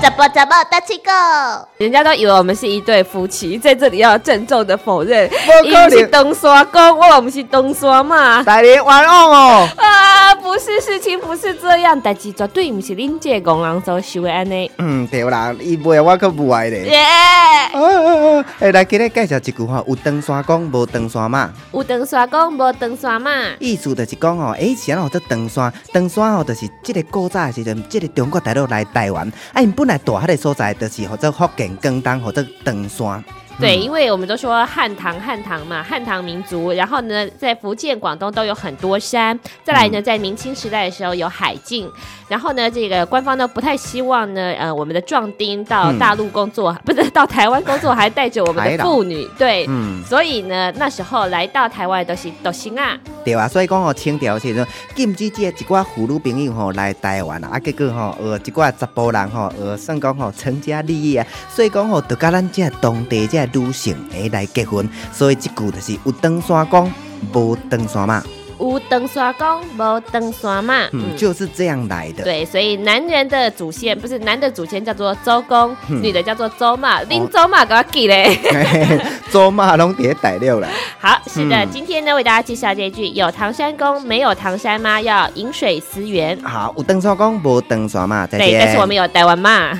怎么怎么个？人家都以为我们是一对夫妻，在这里要郑重的否认。我是东山公，我又不是东山嘛。大林，玩哦。不是这样，但是绝对不是恁这个公人所想的安尼。嗯，对啦，伊袂我可不爱咧。耶、啊啊啊！哎，来，今日介绍一句话：有长山公，无长山马。有长山公，无长山嘛。意思就是讲哦，以前哦，这长山，长山哦，就是即个古早的时阵，即个中国大陆来台湾，啊，因本来大汉的所在，就是或者福建、广东或者长山。对，因为我们都说汉唐汉唐嘛，汉唐民族，然后呢，在福建、广东都有很多山。再来呢，在明清时代的时候有海禁，然后呢，这个官方呢不太希望呢，呃，我们的壮丁到大陆工作，不是到台湾工作，还带着我们的妇女，对，嗯，所以呢，那时候来到台湾都是都行啊，对啊，所以讲哦，清朝的时阵禁止这一寡妇女朋友吼来台湾啊，啊，结果吼呃一寡十甫人吼呃算讲吼成家立业啊，所以讲吼就甲咱即个当地即个女性诶来结婚，所以即句就是有长山公，无长山马，有登山公，无登山嘛，嗯，就是这样来的。对，所以男人的祖先不是男的祖先叫做周公，嗯女的叫做周妈，拎周妈给我记嘞。周妈拢伫咧大陆啦。好，是的，嗯今天呢为大家介绍这一句：有唐山公，没有唐山妈，要饮水思源。好，有登山公，无登山嘛，再对，但是我们有台湾妈。